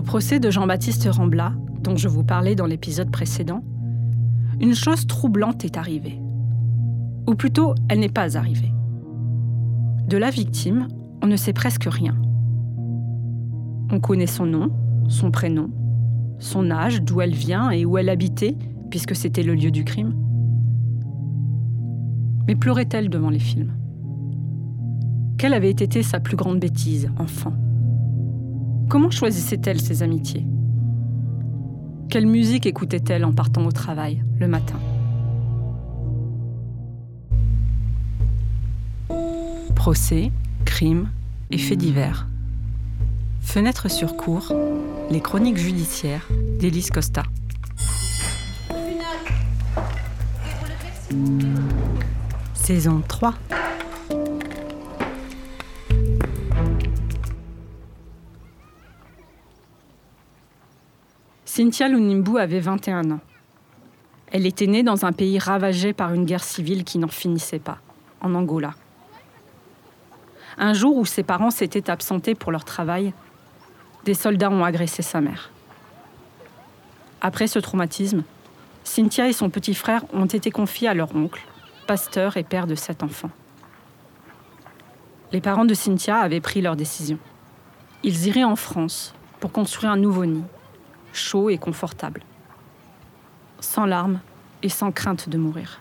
Au procès de Jean-Baptiste Rambla, dont je vous parlais dans l'épisode précédent, une chose troublante est arrivée. Ou plutôt, elle n'est pas arrivée. De la victime, on ne sait presque rien. On connaît son nom, son prénom, son âge, d'où elle vient et où elle habitait, puisque c'était le lieu du crime. Mais pleurait-elle devant les films? Quelle avait été sa plus grande bêtise, enfant? Comment choisissait-elle ses amitiés? Quelle musique écoutait-elle en partant au travail, le matin? Procès, crimes et faits divers. Fenêtre sur cour, les chroniques judiciaires d'Élise Costa. Saison 3. Cynthia Lunimbu avait 21 ans. Elle était née dans un pays ravagé par une guerre civile qui n'en finissait pas, en Angola. Un jour où ses parents s'étaient absentés pour leur travail, des soldats ont agressé sa mère. Après ce traumatisme, Cynthia et son petit frère ont été confiés à leur oncle, pasteur et père de sept enfants. Les parents de Cynthia avaient pris leur décision. Ils iraient en France pour construire un nouveau nid, chaud et confortable, sans larmes et sans crainte de mourir.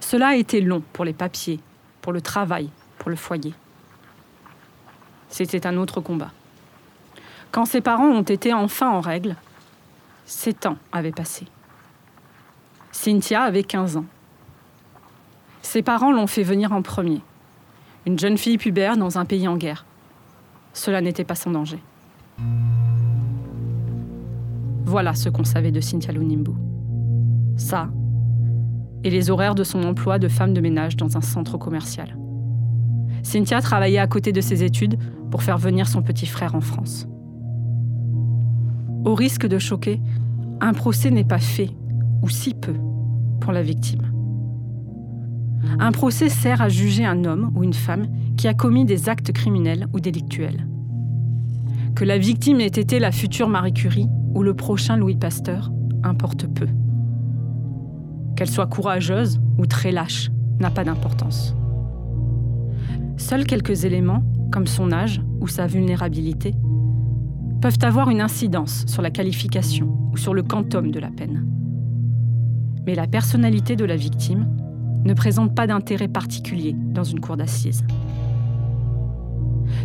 Cela a été long pour les papiers, pour le travail, pour le foyer. C'était un autre combat. Quand ses parents ont été enfin en règle, sept ans avaient passé. Cynthia avait 15 ans. Ses parents l'ont fait venir en premier. Une jeune fille pubère dans un pays en guerre. Cela n'était pas sans danger. Voilà ce qu'on savait de Cynthia Lunimbu. Ça, et les horaires de son emploi de femme de ménage dans un centre commercial. Cynthia travaillait à côté de ses études pour faire venir son petit frère en France. Au risque de choquer, un procès n'est pas fait, ou si peu, pour la victime. Un procès sert à juger un homme ou une femme qui a commis des actes criminels ou délictuels. Que la victime ait été la future Marie Curie ou le prochain Louis Pasteur importe peu. Qu'elle soit courageuse ou très lâche n'a pas d'importance. Seuls quelques éléments, comme son âge ou sa vulnérabilité, peuvent avoir une incidence sur la qualification ou sur le quantum de la peine. Mais la personnalité de la victime ne présente pas d'intérêt particulier dans une cour d'assises.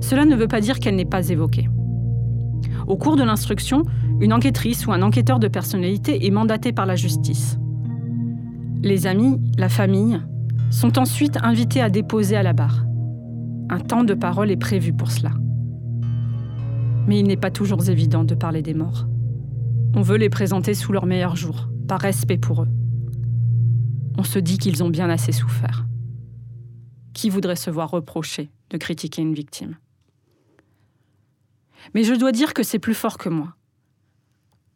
Cela ne veut pas dire qu'elle n'est pas évoquée. Au cours de l'instruction, une enquêtrice ou un enquêteur de personnalité est mandaté par la justice. Les amis, la famille, sont ensuite invités à déposer à la barre. Un temps de parole est prévu pour cela mais il n'est pas toujours évident de parler des morts. On veut les présenter sous leur meilleur jour, par respect pour eux. On se dit qu'ils ont bien assez souffert. Qui voudrait se voir reprocher de critiquer une victime? Mais je dois dire que c'est plus fort que moi.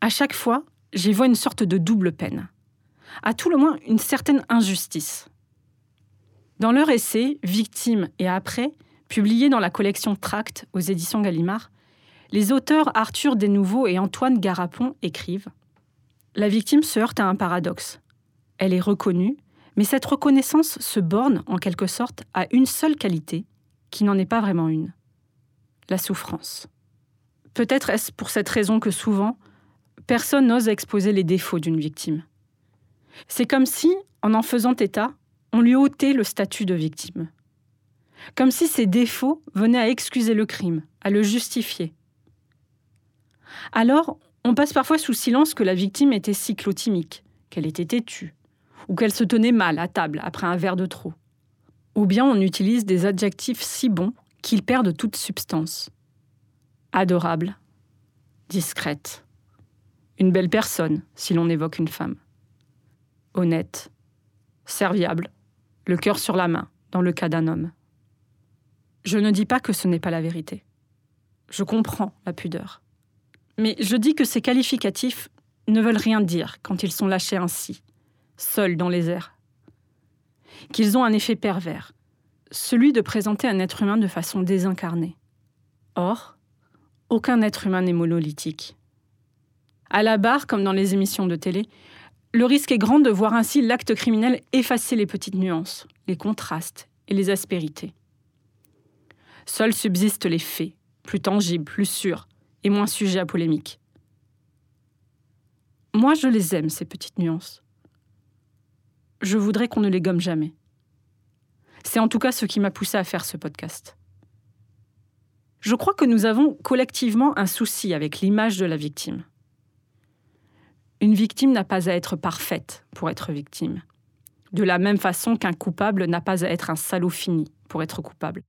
À chaque fois, j'y vois une sorte de double peine. À tout le moins, une certaine injustice. Dans leur essai Victime et après, publié dans la collection Tract aux éditions Gallimard, les auteurs Arthur Desnouveaux et Antoine Garapon écrivent La victime se heurte à un paradoxe. Elle est reconnue, mais cette reconnaissance se borne, en quelque sorte, à une seule qualité, qui n'en est pas vraiment une la souffrance. Peut-être est-ce pour cette raison que souvent, personne n'ose exposer les défauts d'une victime. C'est comme si, en en faisant état, on lui ôtait le statut de victime. Comme si ses défauts venaient à excuser le crime, à le justifier, alors, on passe parfois sous silence que la victime était cyclotimique, qu'elle était têtue, ou qu'elle se tenait mal à table après un verre de trop. Ou bien on utilise des adjectifs si bons qu'ils perdent toute substance. Adorable, discrète, une belle personne si l'on évoque une femme, honnête, serviable, le cœur sur la main dans le cas d'un homme. Je ne dis pas que ce n'est pas la vérité. Je comprends la pudeur. Mais je dis que ces qualificatifs ne veulent rien dire quand ils sont lâchés ainsi, seuls dans les airs. Qu'ils ont un effet pervers, celui de présenter un être humain de façon désincarnée. Or, aucun être humain n'est monolithique. À la barre, comme dans les émissions de télé, le risque est grand de voir ainsi l'acte criminel effacer les petites nuances, les contrastes et les aspérités. Seuls subsistent les faits, plus tangibles, plus sûrs et moins sujets à polémique. Moi, je les aime, ces petites nuances. Je voudrais qu'on ne les gomme jamais. C'est en tout cas ce qui m'a poussé à faire ce podcast. Je crois que nous avons collectivement un souci avec l'image de la victime. Une victime n'a pas à être parfaite pour être victime, de la même façon qu'un coupable n'a pas à être un salaud fini pour être coupable.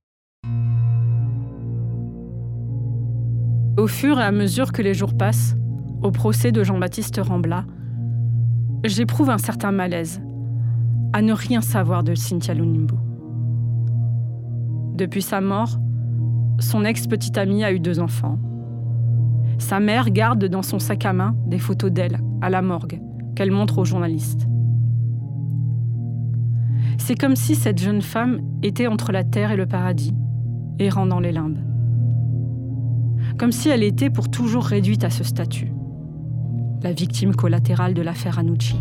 Au fur et à mesure que les jours passent, au procès de Jean-Baptiste Rambla, j'éprouve un certain malaise à ne rien savoir de Cynthia Lunimbu. Depuis sa mort, son ex-petite amie a eu deux enfants. Sa mère garde dans son sac à main des photos d'elle à la morgue qu'elle montre aux journalistes. C'est comme si cette jeune femme était entre la terre et le paradis, errant dans les limbes. Comme si elle était pour toujours réduite à ce statut. La victime collatérale de l'affaire Anucci.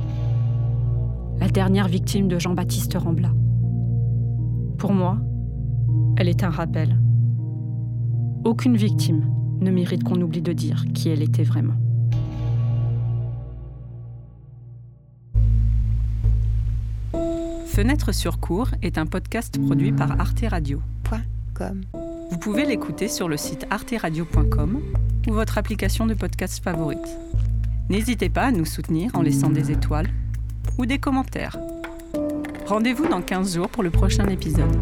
La dernière victime de Jean-Baptiste Rambla. Pour moi, elle est un rappel. Aucune victime ne mérite qu'on oublie de dire qui elle était vraiment. Fenêtre sur cours est un podcast produit par Arte Radio. Vous pouvez l'écouter sur le site arteradio.com ou votre application de podcast favorite. N'hésitez pas à nous soutenir en laissant des étoiles ou des commentaires. Rendez-vous dans 15 jours pour le prochain épisode.